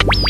Torneadora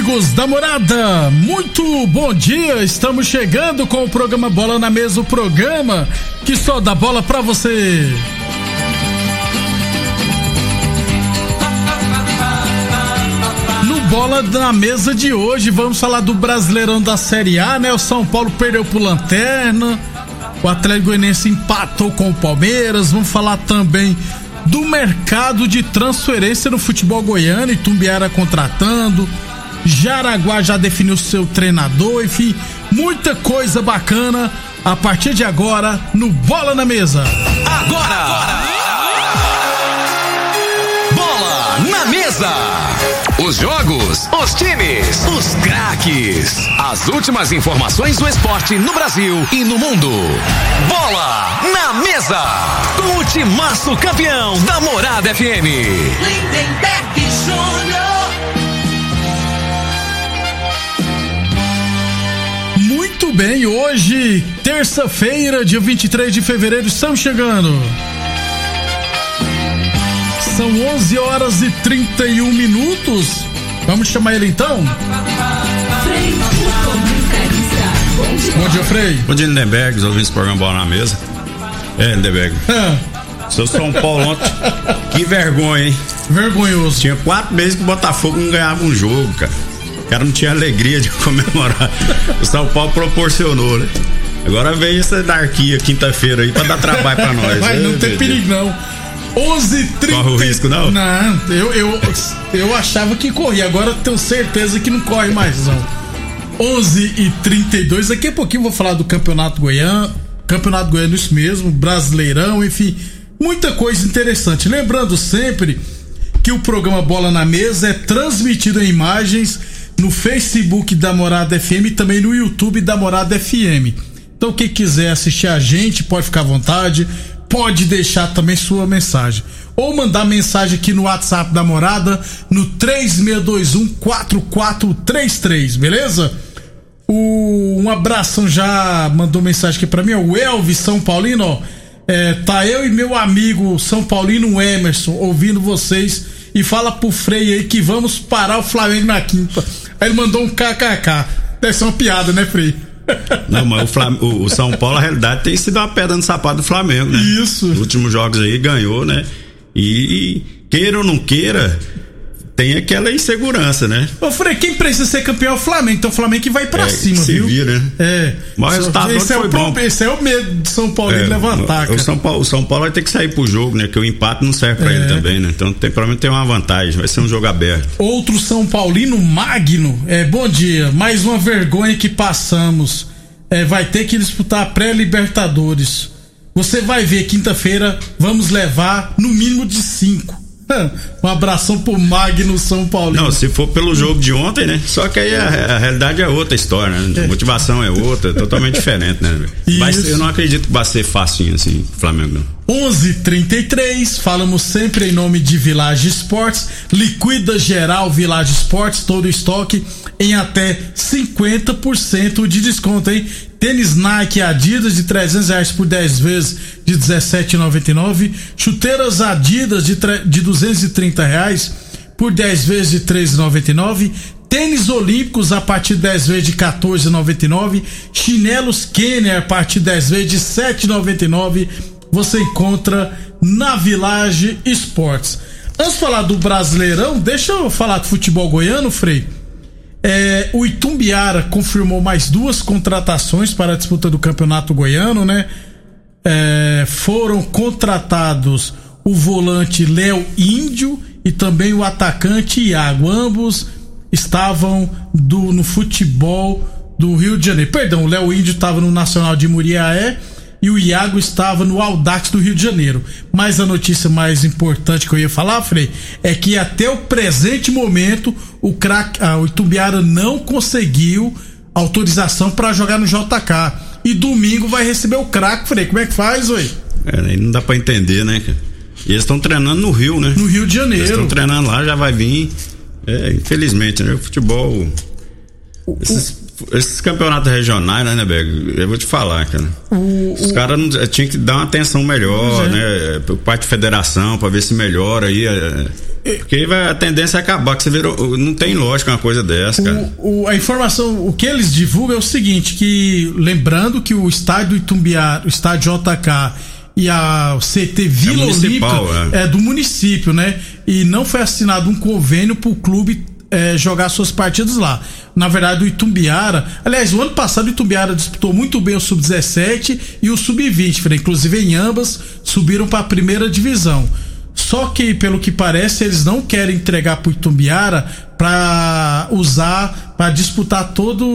Amigos da morada, muito bom dia. Estamos chegando com o programa Bola na Mesa o programa que só dá bola pra você. No Bola na Mesa de hoje, vamos falar do Brasileirão da Série A, né? O São Paulo perdeu pro Lanterna, o Atlético Goianiense empatou com o Palmeiras. Vamos falar também do mercado de transferência no futebol goiano, e Tumbiara contratando. Jaraguá já definiu seu treinador, enfim, muita coisa bacana a partir de agora no Bola na Mesa. Agora! agora. Bola na Mesa! Os jogos, os times, os craques. As últimas informações do esporte no Brasil e no mundo. Bola na Mesa! Com o timaço campeão da Morada FM. Lindenberg Júnior. Bem, hoje, terça-feira, dia 23 de fevereiro, estamos chegando. São 11 horas e 31 minutos. Vamos chamar ele então? Bom dia, Frei. Bom dia, Lindenberg, os ouvintes do programa Bola na Mesa. É, Lindenberg. Seu São Paulo ontem. Que vergonha, hein? Vergonhoso. Tinha quatro meses que o Botafogo não ganhava um jogo, cara. O cara não tinha alegria de comemorar. O São Paulo proporcionou, né? Agora vem essa anarquia quinta-feira aí pra dar trabalho pra nós. Mas né, não tem perigo, não. 11 30 Corre o risco, não? Não, eu, eu, eu achava que corria, agora tenho certeza que não corre mais, não. 11 e 32 daqui a pouquinho vou falar do Campeonato Goiano, Campeonato Goiano isso mesmo, Brasileirão, enfim, muita coisa interessante. Lembrando sempre que o programa Bola na Mesa é transmitido em imagens no Facebook da Morada FM e também no YouTube da Morada FM. Então quem quiser assistir a gente pode ficar à vontade, pode deixar também sua mensagem. Ou mandar mensagem aqui no WhatsApp da morada no 36214433, beleza? O, um abração já mandou mensagem aqui pra mim, o Elvis São Paulino, ó, é, tá eu e meu amigo São Paulino Emerson ouvindo vocês e fala pro Frei aí que vamos parar o Flamengo na quinta. Aí ele mandou um kkk. Deve ser uma piada, né, Frei? Não, mas o, Flam... o, São Paulo, a realidade, tem sido uma pedra no sapato do Flamengo, né? Isso. Os últimos jogos aí ganhou, né? E queira ou não queira, tem aquela insegurança, né? Ô, Frei, quem precisa ser campeão é o Flamengo, então o Flamengo que vai pra É, cima, se viu? vira, né? É. Mas o resultado esse, é o bom. esse é o medo de São Paulo É, levantar, o, cara. São Paulo, o São Paulo vai ter que sair pro jogo, né? Que o empate não serve pra É. ele também, né? Então tem, pelo menos tem uma vantagem, vai ser um jogo aberto. Outro São Paulino Magno. É, bom dia. Mais uma vergonha que passamos. É, vai ter que disputar a pré-Libertadores. Você vai ver, quinta-feira, vamos levar no mínimo de cinco. Um abração pro Magno São Paulino. Não, se for pelo jogo de ontem, né? Só que aí a, a realidade é outra história, né? A motivação é outra, totalmente diferente, né? Isso. ser- eu não acredito que vai ser facinho assim, Flamengo não. 11:33 falamos sempre em nome de Village Esportes, liquida geral Village Esportes, todo estoque em até 50% de desconto, hein? Tênis Nike Adidas de 300 reais por 10 vezes de 17,99, chuteiras Adidas de, de 230 reais por 10 vezes de 3,99, Tênis olímpicos a partir de 10 vezes de 14,99. Chinelos Kenner a partir de 10 vezes de 7,99. Você encontra na Village Esportes. Antes de falar do Brasileirão, deixa eu falar do futebol goiano, Frei. É, o Itumbiara confirmou mais duas contratações para a disputa do Campeonato Goiano, né? É, foram contratados o volante Léo Índio e também o atacante Iago. Ambos estavam do, no futebol do Rio de Janeiro. Perdão, o Léo Índio estava no Nacional de Muriaé e o Iago estava no Audax do Rio de Janeiro. Mas a notícia mais importante que eu ia falar, Frei, é que até o presente momento o crack, ah, o Itumbiara não conseguiu autorização para jogar no JK. E domingo vai receber o craque, Frei. Como é que faz, oi? É, não dá para entender, né? E eles estão treinando no Rio, né? No Rio de Janeiro. Eles estão treinando lá, já vai vir é, infelizmente, né? O futebol. Esses, esses campeonatos regionais, né, Neberg? Eu vou te falar, cara. O, Os caras eh, tinham que dar uma atenção melhor, é. né? Por parte de federação, pra ver se melhora aí. É, porque vai, a tendência é acabar, que você virou, não tem lógica uma coisa dessa, cara. O, o, a informação, o que eles divulgam é o seguinte, que lembrando que o estádio Itumbiá, o estádio JK e a CT Vila é Olímpica é. é. do município, né? E não foi assinado um convênio para o clube é, jogar suas partidas lá. Na verdade, o Itumbiara, aliás, o ano passado o Itumbiara disputou muito bem o sub-17 e o sub-20, inclusive em ambas subiram para a primeira divisão. Só que, pelo que parece, eles não querem entregar para o Itumbiara para usar, para disputar todo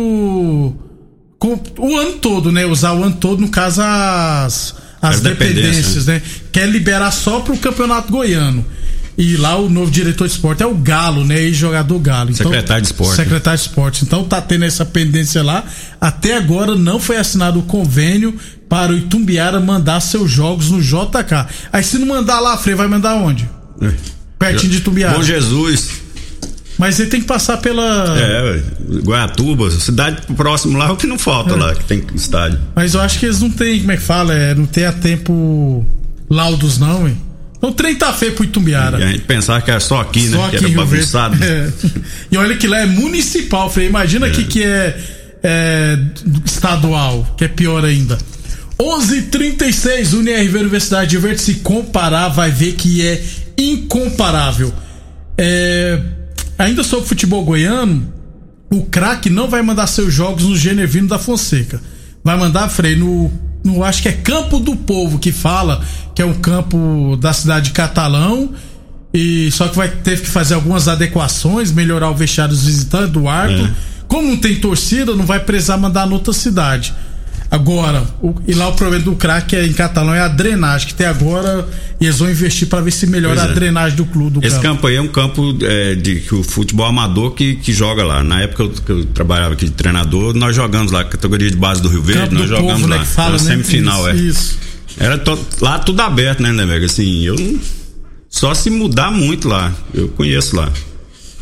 o ano todo, né? Usar o ano todo, no caso, as as, dependências, né? Quer liberar só pro campeonato goiano. E lá o novo diretor de esporte é o Galo, né? E jogador Galo. Então, secretário de esporte. Secretário de esporte. Então tá tendo essa pendência lá. Até agora não foi assinado o convênio para o Itumbiara mandar seus jogos no JK. Aí se não mandar lá, Frei, vai mandar onde? É. Pertinho de Itumbiara. Bom Jesus. Mas ele tem que passar pela. É, Guaiatuba, cidade próximo lá, o que não falta é. lá, que tem estádio. Mas eu acho que eles não têm, como é que fala? É, não tem a tempo laudos, não, hein? O trem tá feio pro Itumbiara. E a gente pensar que era só aqui, né? só né? Aqui que era bagunçado. É. E olha que lá é municipal, Frei. Imagina aqui é. que é, é, estadual, que é pior ainda. 11:36 UNIRV Universidade de Verde se comparar vai ver que é incomparável. É, Ainda sobre futebol goiano, o craque não vai mandar seus jogos no Genervino da Fonseca. Vai mandar, Frei, no, no. Acho que é Campo do Povo que fala, que é um campo da cidade de Catalão. E só que vai ter que fazer algumas adequações, melhorar o vestiário dos visitantes, do arco. É. Como não tem torcida, não vai precisar mandar noutra cidade. Agora, o, e lá o problema do crack é, em Catalão é a drenagem, que até agora eles vão investir para ver se melhora a é. drenagem do clube. Do Esse campo. campo aí é um campo é, de que o futebol amador que, que joga lá. Na época que eu trabalhava aqui de treinador, nós jogamos lá, categoria de base do Rio Verde, campo nós jogamos povo, né, lá. Né, fala, né? semifinal, isso, é. Isso. Era to, lá tudo aberto, né, né, Mega? Assim, eu só se mudar muito lá. Eu conheço lá.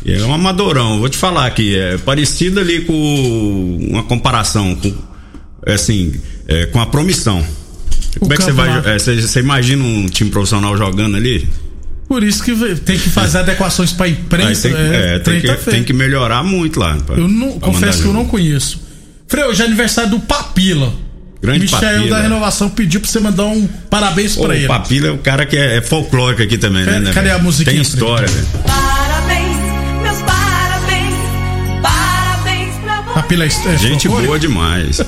É um amadorão. Vou te falar que é parecido ali com uma comparação com assim, é, com a promissão. O Como é que você vai. É, você, você imagina um time profissional jogando ali? Por isso que tem que fazer adequações para imprensa. Tem, é, é, tem, que, tem, que, melhorar muito lá. Pra, eu não, confesso que eu não conheço. Frei, hoje é aniversário do Papila. Grande Michel Papila. da Renovação pediu pra você mandar um parabéns pra ele. O Papila é o cara que é, é folclórico aqui também, né? Cadê a música? Tem história, velho. Papila é Gente boa demais.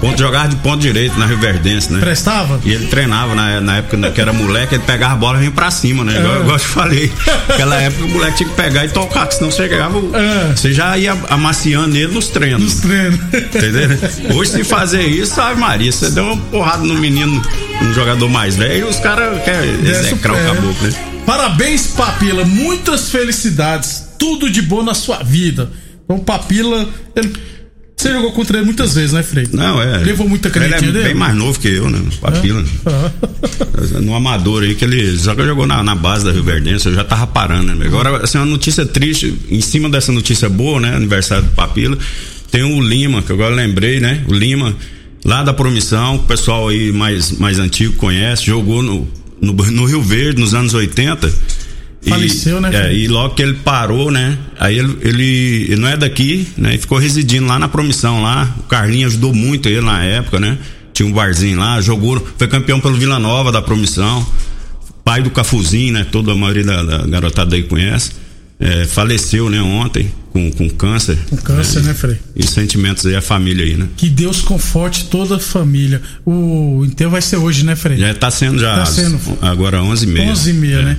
Ponto, jogava de ponto direito na Rio Verdense, né? Prestava? E ele treinava na, na época que era moleque, ele pegava a bola e vinha pra cima, né? Igual, é. igual eu te falei. Naquela época o moleque tinha que pegar e tocar, senão você chegava. É. Você já ia amaciando ele nos treinos. Nos treinos. Entendeu? Hoje, se fazer isso, sabe, Maria, você deu uma porrada no menino, um jogador mais velho, e os caras querem execrar o caboclo, né? Parabéns, Papila. Muitas felicidades. Tudo de bom na sua vida. Então, Papila, ele, você jogou contra ele muitas vezes, né, Frei? Não, é. Levou muita canetinha ele é dele? bem mais novo que eu, né? Papila. É. No amador aí, que ele só que jogou na, na base da Rio Verdense, eu já tava parando, né? Agora, assim, uma notícia triste, em cima dessa notícia boa, né? Aniversário do Papila, tem o Lima, que agora lembrei, né? O Lima, lá da Promissão, o pessoal aí mais, mais antigo conhece, jogou no, no, no Rio Verde nos anos 80 Faleceu, e, né? É, e logo que ele parou, né? Aí ele, ele, ele não é daqui, né? E ficou residindo lá na promissão lá. O Carlinhos ajudou muito ele na época, né? Tinha um barzinho lá, jogou, foi campeão pelo Vila Nova da promissão. Pai do Cafuzinho, né? Toda a maioria da, da garotada aí conhece. É, faleceu, né, ontem, com, com câncer. Com câncer, né, né Frei? E sentimentos aí, a família aí, né? Que Deus conforte toda a família. O enterro vai ser hoje, né, Frei? Já tá sendo já. Tá sendo. Agora 11h30. 11h30, é. né?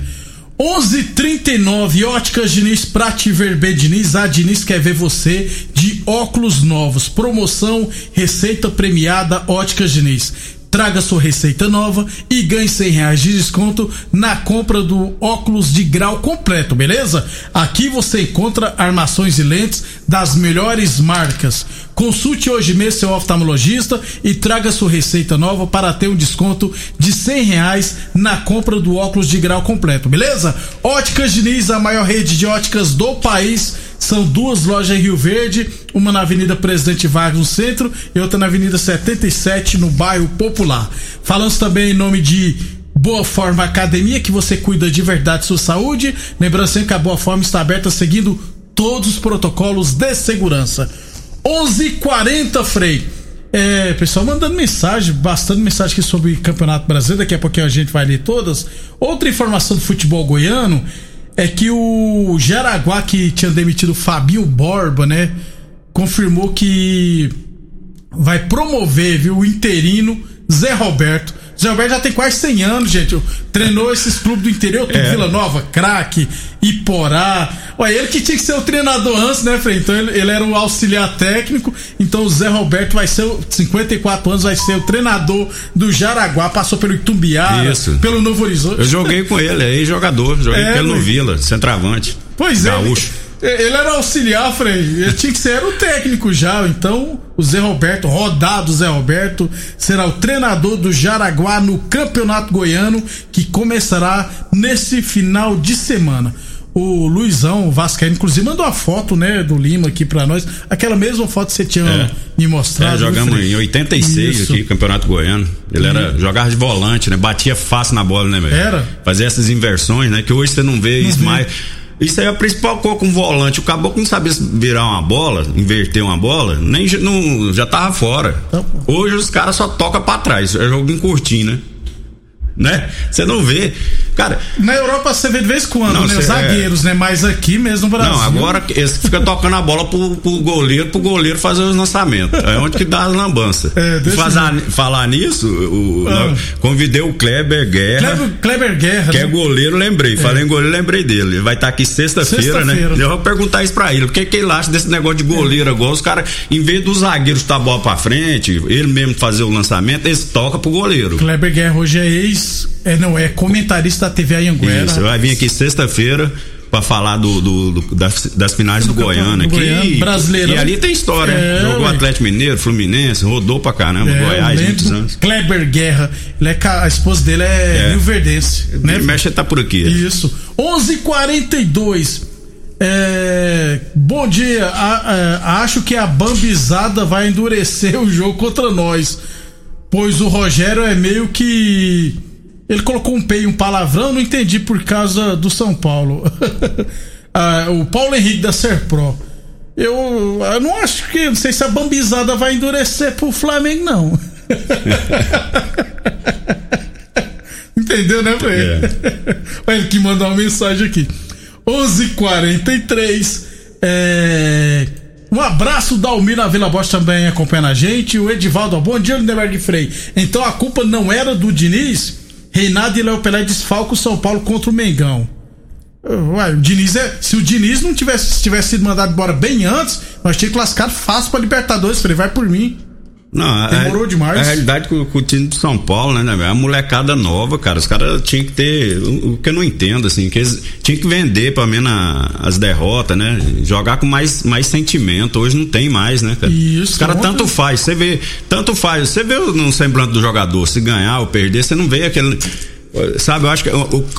11:39 Óticas Diniz, Prate Verbe Diniz. A Diniz quer ver você de óculos novos. Promoção, receita premiada Óticas Diniz traga sua receita nova e ganhe 100 reais de desconto na compra do óculos de grau completo, beleza? Aqui você encontra armações e lentes das melhores marcas. Consulte hoje mesmo seu oftalmologista e traga sua receita nova para ter um desconto de 100 reais na compra do óculos de grau completo, beleza? Óticas Diniz, a maior rede de óticas do país são duas lojas em Rio Verde, uma na Avenida Presidente Vargas no centro e outra na Avenida 77 no bairro Popular. Falamos também em nome de Boa Forma Academia, que você cuida de verdade sua saúde. Lembrando que a Boa Forma está aberta seguindo todos os protocolos de segurança. 11:40 Frei. É, pessoal mandando mensagem, bastante mensagem aqui sobre Campeonato Brasileiro. Daqui a pouquinho a gente vai ler todas. Outra informação do futebol goiano é que o Jaraguá, que tinha demitido o Fabinho Borba, né? Confirmou que vai promover, viu, o interino Zé Roberto Zé Alberto já tem quase 100 anos, gente. Treinou esses clubes do interior, é. Vila Nova, Craque, Iporá. Ué, ele que tinha que ser o treinador antes, né, Frei? Então ele, ele, era o auxiliar técnico. Então o Zé Roberto vai ser, 54 anos, vai ser o treinador do Jaraguá. Passou pelo Itumbiara, Isso. pelo Novo Horizonte. Eu joguei com ele, aí jogador. Joguei é, pelo Vila, centroavante. Pois é. Gaúcho. Ele era auxiliar, Frei. Ele tinha que ser o técnico já. Então, o Zé Roberto, rodado Zé Roberto, será o treinador do Jaraguá no Campeonato Goiano, que começará nesse final de semana. O Luizão Vascaíno, inclusive, mandou a foto, né, do Lima aqui pra nós. Aquela mesma foto que você tinha é. me mostrado. É, jogamos em 86 Isso. aqui, Campeonato Goiano. Ele era uhum. jogar de volante, né? Batia fácil na bola, né, velho? Era. Fazia essas inversões, né? Que hoje você não vê isso mais. Isso aí é a principal coisa com volante. O caboclo não sabia virar uma bola, inverter uma bola, nem não, já tava fora. Hoje os caras só tocam pra trás. É jogo em curtinho, né? Né? Você não vê. Cara. Na Europa você vê de vez em quando, não, né? Os zagueiros, é... né? Mas aqui mesmo no Brasil. Não, agora esse fica tocando a bola pro, pro goleiro, pro goleiro fazer os lançamentos. É onde que dá as lambanças. É, Fazar, falar nisso, o, ah. convidei o Kleber Guerra. Kleber, Kleber Guerra. Que é né? é goleiro, lembrei. É. Falei em goleiro, lembrei dele. Ele vai estar tá aqui sexta-feira, sexta né? Eu vou perguntar isso pra ele. O que, que ele acha desse negócio de goleiro agora? Os caras, em vez dos zagueiros tá a bola pra frente, ele mesmo fazer o lançamento, eles tocam pro goleiro. Kleber Guerra hoje é ex é, não, é comentarista da TV Anhanguera. Isso, vai vir aqui sexta-feira para falar do, do, do, das, das finais do, do Goiânia aqui. E ali tem história. É, Jogou Atlético Mineiro, Fluminense, rodou pra caramba, é, Goiás, muitos anos. Kleber Guerra, ele é, a esposa dele é, é. Rio Verdense. Né? Mexe tá por aqui. Isso. 11:42 é, bom dia. A, a, acho que a bambizada vai endurecer o jogo contra nós. Pois o Rogério é meio que ele colocou um P e um palavrão, não entendi por causa do São Paulo. ah, o Paulo Henrique da Serpro. Eu, eu não acho que. Não sei se a bambizada vai endurecer pro Flamengo, não. Entendeu, né, Fred? É. Ele que mandou uma mensagem aqui. 11:43 é... Um abraço da Almir na Vila Bosch também acompanhando a gente. O Edivaldo, bom dia, Lindenberg Frei. Então a culpa não era do Diniz? Reinaldo e Léo Pelé desfalca o São Paulo contra o Mengão. Ué, o Diniz é, se o Diniz não tivesse, tivesse sido mandado embora bem antes, nós tínhamos classificado fácil pra Libertadores. Falei, vai por mim. Não, Demorou a, demais. A realidade com, com, o time de São Paulo, né, né? A molecada nova, cara. Os caras tinham que ter. O, que eu não entendo, assim, que eles tinham que vender pelo menos as derrotas, né? Jogar com mais, mais sentimento. Hoje não tem mais, né, cara? Isso. Os caras tanto faz. Você vê. Tanto faz. Você vê no semblante do jogador, se ganhar ou perder, você não vê aquele. Sabe, eu acho que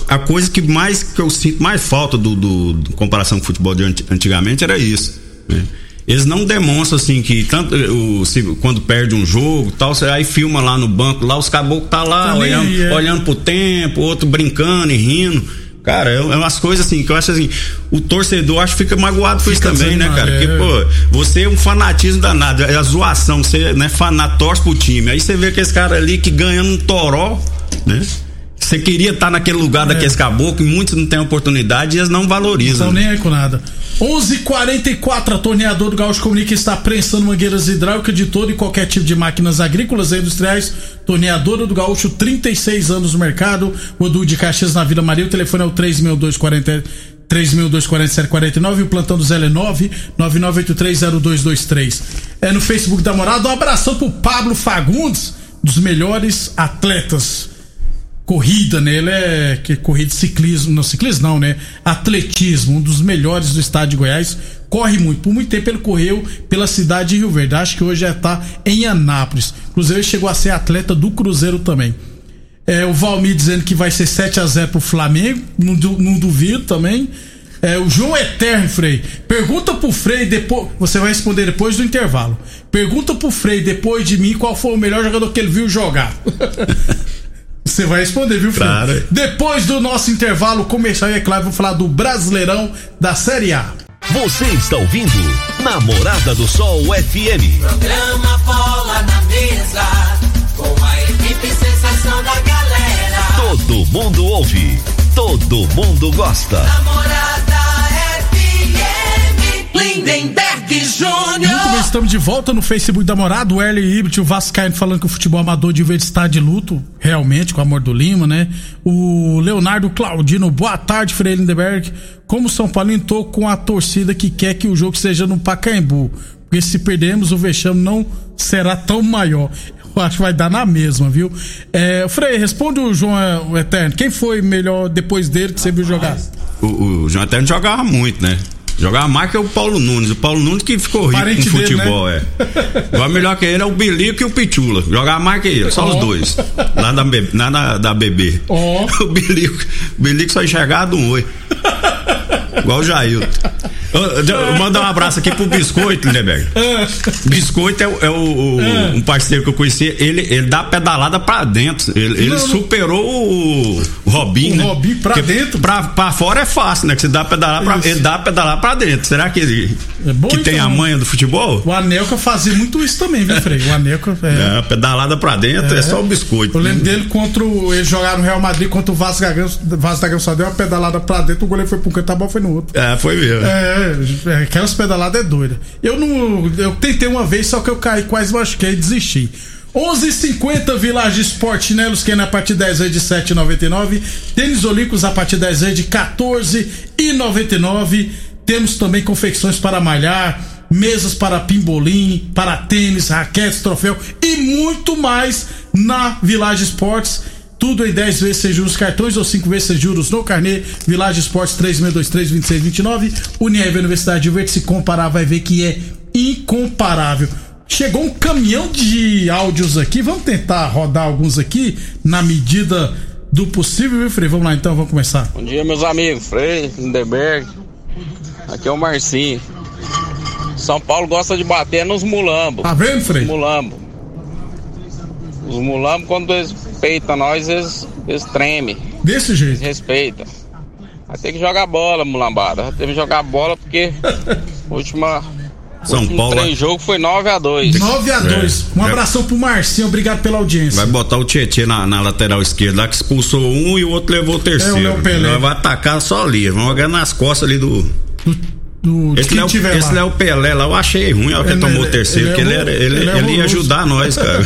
a coisa que mais que eu sinto mais falta do, do, do comparação com o futebol de antigamente era isso. Né? Eles não demonstram assim que tanto o, se, quando perde um jogo tal, aí filma lá no banco, lá os caboclos tá lá tá olhando, é. olhando pro tempo, outro brincando e rindo. Cara, é, é umas coisas assim que eu acho assim, o torcedor acho que fica magoado com fica isso também, né, cara? É. Porque, pô, você é um fanatismo danado, é a zoação, você, né, fanat, torce pro time. Aí você vê aqueles caras ali que ganhando um toró, né? Você queria estar naquele lugar é. daqueles caboclos, muitos não têm oportunidade e eles não valorizam. Não nem aí com nada. 11:44 a torneador do Gaúcho comunica está prensando mangueiras hidráulicas de todo e qualquer tipo de máquinas agrícolas e industriais. Torneadora do Gaúcho, 36 anos no mercado. Odu de Caxias na Vila Maria. O telefone é o 3.240 3.24749 e o plantão do Zé é 999830223. É no Facebook da Morada. Um abração pro Pablo Fagundes, dos melhores atletas corrida, né? Ele é que corrida de ciclismo, não ciclismo não, né? Atletismo, um dos melhores do estado de Goiás. Corre muito. Por muito tempo ele correu pela cidade de Rio Verde. Acho que hoje já tá em Anápolis. Ele chegou a ser atleta do Cruzeiro também. É, o Valmir dizendo que vai ser 7 a 0 pro Flamengo. Não, não duvido também. É, o João Eterno, Frei. Pergunta pro Frei depois. Você vai responder depois do intervalo. Pergunta pro Frei depois de mim qual foi o melhor jogador que ele viu jogar. Você vai responder, viu, filho? Claro. Depois do nosso intervalo comercial, é claro, vou falar do Brasileirão da Série A. Você está ouvindo Namorada do Sol FM. Programa Bola na Mesa, com a equipe sensação da galera. Todo mundo ouve, todo mundo gosta. Namorada FM, Lindenberg Júnior. Muito bem, estamos de volta no Facebook da Morada. O Erle Ibit, o Vascaíno falando que o futebol amador de verde está de luto, realmente, com o amor do Lima, né? O Leonardo Claudino, boa tarde, Frei Lindenberg. Como o São Paulo entrou com a torcida que quer que o jogo seja no Pacaembu. Porque se perdermos, o vexame não será tão maior. Eu acho que vai dar na mesma, viu? É, Frei, responde o João é, o Eterno. Quem foi melhor depois dele que você viu jogar? O, o João Eterno jogava muito, né? Jogava mais que o Paulo Nunes. O Paulo Nunes que ficou rico Parente com futebol, dele, né? é. Agora melhor que ele é o Bilico e o Pichula. Jogava mais que ele, só oh. os dois. Lá da, lá na, da bebê. Oh. O Bilico, o Bilico só enxergava um oi. Igual o Jailton. Manda um abraço aqui pro Biscoito, Lindeberg. Biscoito é, é o, o um parceiro que eu conheci. Ele, ele dá pedalada pra dentro. Ele, ele superou o, o o né? Robinho pra dentro? Pra, pra fora é fácil, né? Que você dá pedalar pra, ele dá pedalar pra dentro. Será que ele é bom, que então, tem a manha do futebol? O Anelka fazia muito isso também, viu, Frei? O Anelka. É, é pedalada pra dentro é, é só o biscoito. Eu lembro dele contra o. Eles jogaram no Real Madrid contra o Vasco da Gama. Vasco da Gama só deu uma pedalada pra dentro, o goleiro foi pro canto, a bola foi no outro. É, foi mesmo. É, é aquelas pedaladas é doida. Eu não. Eu tentei uma vez, só que eu caí, quase machuquei e desisti. 11:50 Village Sport chinelos que é na parte 10 vezes de 7,99. Tênis Olímpicos a partir 10 vezes de 14,99. Temos também confecções para malhar, mesas para pimbolim, para tênis, raquetes, troféu e muito mais na Village Sports. Tudo em 10 vezes sem juros cartões ou 5 vezes sem juros no carnê. Village Esportes 3623-2629. Unieve Universidade de Verde. Se comparar, vai ver que é incomparável. Chegou um caminhão de áudios aqui. Vamos tentar rodar alguns aqui na medida do possível, viu, Frei? Vamos lá então, vamos começar. Bom dia, meus amigos. Frei, Lindeberg. Aqui é o Marcinho. São Paulo gosta de bater nos mulambos. Tá vendo, Frei? Mulambo. Os mulambos, quando eles peitam nós, eles, eles tremem. Desse jeito? Eles respeitam. Vai ter que jogar bola, mulambada. Vai ter que jogar bola porque última. São Paulo. três jogo foi 9x2. 9x2. É. Um abração pro Marcinho, obrigado pela audiência. Vai botar o Tietchan na, na, lateral esquerda lá que expulsou um e o outro levou o terceiro. É, o Pelé. Vai atacar só ali. Vamos jogar nas costas ali do. Do do, esse Léo, esse Léo Pelé lá, eu achei ruim a hora que ele tomou o terceiro, porque ele, era, ele, ele, ele ia ajudar nós, cara.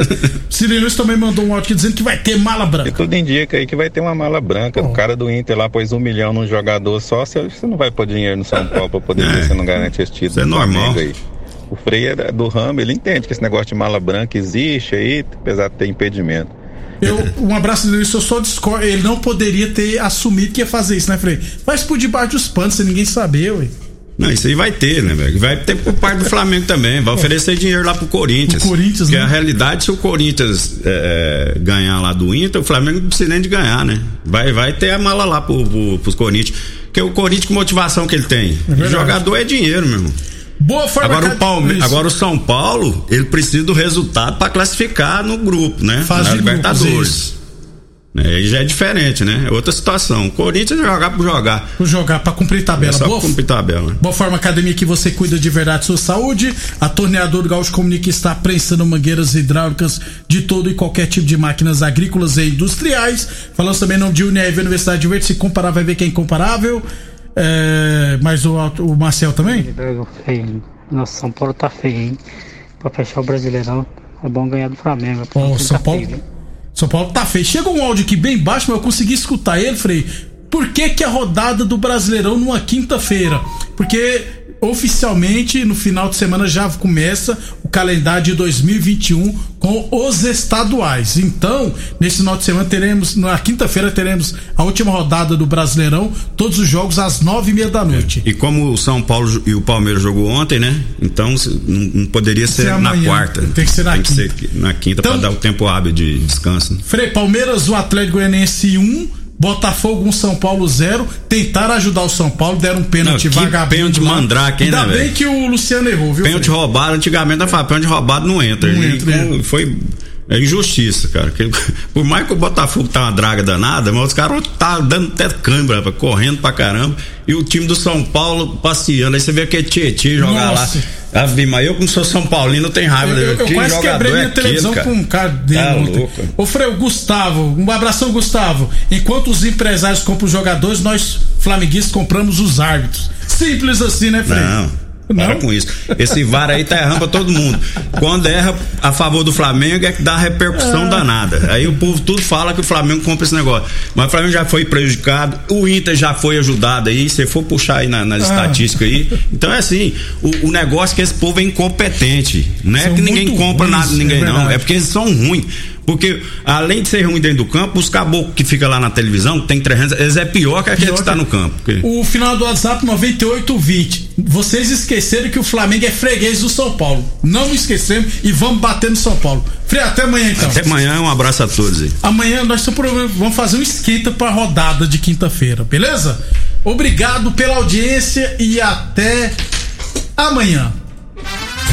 Cirilo também mandou um áudio dizendo que vai ter mala branca. E tudo indica aí que vai ter uma mala branca. O cara do Inter lá pôs um milhão num jogador só, você, não vai pôr dinheiro no São Paulo pra poder é. ver se não garante esse título. Isso é normal. Aí. O Frei é do ramo, ele entende que esse negócio de mala branca existe aí, apesar de ter impedimento. Eu, um abraço dele, eu só discordo. Ele não poderia ter assumido que ia fazer isso, né, Frei? Mas por debaixo dos panos, sem ninguém saber, ué. Não, isso aí vai ter, né, velho? Vai ter por parte do Flamengo também. Vai oferecer dinheiro lá pro Corinthians. O Corinthians, Porque né? a realidade, se o Corinthians é, é, ganhar lá do Inter, o Flamengo não precisa nem de ganhar, né? Vai, vai ter a mala lá pro, pro, pros Corinthians. Porque o Corinthians, com motivação que ele tem. É o jogador é dinheiro, meu irmão. Boa forma agora o, Palme... agora o São Paulo, ele precisa do resultado para classificar no grupo, né? Faz Na Libertadores. É, já é diferente, né? É outra situação. O Corinthians jogar por jogar. Por jogar, pra cumprir tabela. É só Boa, cumprir tabela. Boa Forma Academia que você cuida de verdade sua saúde. A Torneador Gaúcho comunica está prensando mangueiras hidráulicas de todo e qualquer tipo de máquinas agrícolas e industriais. Falamos também não de Univ Universidade Verde. Se comparar, vai ver que é incomparável. É, mas o, o Marcel também? Nossa, São Paulo tá feio, hein? Pra fechar o Brasileirão, é bom ganhar do Flamengo. Oh, São tá Paulo. Feio, são Paulo tá feio. Chega um áudio aqui bem baixo, mas eu consegui escutar ele, Frei. Por que, que a rodada do Brasileirão numa quinta-feira? Porque oficialmente no final de semana já começa o calendário de 2021 com os estaduais. Então, nesse final de semana teremos, na quinta-feira teremos a última rodada do Brasileirão, todos os jogos às nove e meia da noite. É. E como o São Paulo e o Palmeiras jogou ontem, né? Então não, poderia ser, ser na quarta. Tem que ser na tem quinta. Que ser na quinta então, para dar o tempo hábil de descanso. Né? Frei, Palmeiras, o Atlético Goianiense 1, um, Botafogo um São Paulo zero. Tentaram ajudar o São Paulo, deram um pênalti vagabundo. Pênalti mandrake, hein, Ainda né, bem que o Luciano errou, viu? Pênalti roubado, antigamente a falar, pênalti roubado não entra. Não entra, é. Foi é injustiça, cara. Por mais que o Botafogo tá uma draga danada, mas os caras tá dando até câimbra, correndo pra caramba. E o time do São Paulo passeando. Aí você vê aquele Tietchan jogar Nossa. lá. Ave mas eu como sou São Paulino, não tenho raiva. Eu, eu, eu quase quebrei minha é televisão aquilo, com um cara dele tá ontem. Louco. Ô Freio, Gustavo, um abração, Gustavo. Enquanto os empresários compram os jogadores, nós, flamenguistas, compramos os árbitros. Simples assim, né, Freio? Não. Para com isso. Esse VAR aí tá errando pra todo mundo. Quando erra a favor do Flamengo é que dá repercussão é. danada. Aí o povo tudo fala que o Flamengo compra esse negócio. Mas o Flamengo já foi prejudicado, o Inter já foi ajudado aí, se for puxar aí na, nas ah. estatísticas aí. Então é assim, o, o, negócio é que esse povo é incompetente. Não é são que ninguém compra ruins, nada de ninguém, é não. É porque eles são ruins. Porque, além de ser ruim dentro do campo, os caboclos que fica lá na televisão, tem 300, eles é pior que aquele que está no campo. Porque... O final do WhatsApp 9820. Vocês esqueceram que o Flamengo é freguês do São Paulo. Não esquecemos e vamos bater no São Paulo. Frei, até amanhã então. Até amanhã, um abraço a todos aí. Amanhã nós vamos fazer um esquenta para a rodada de quinta-feira, beleza? Obrigado pela audiência e até amanhã.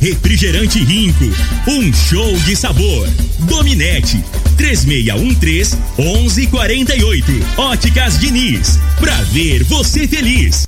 Refrigerante Rinco, um show de sabor. Dominete 3613 1148. Óticas Diniz, pra ver você feliz.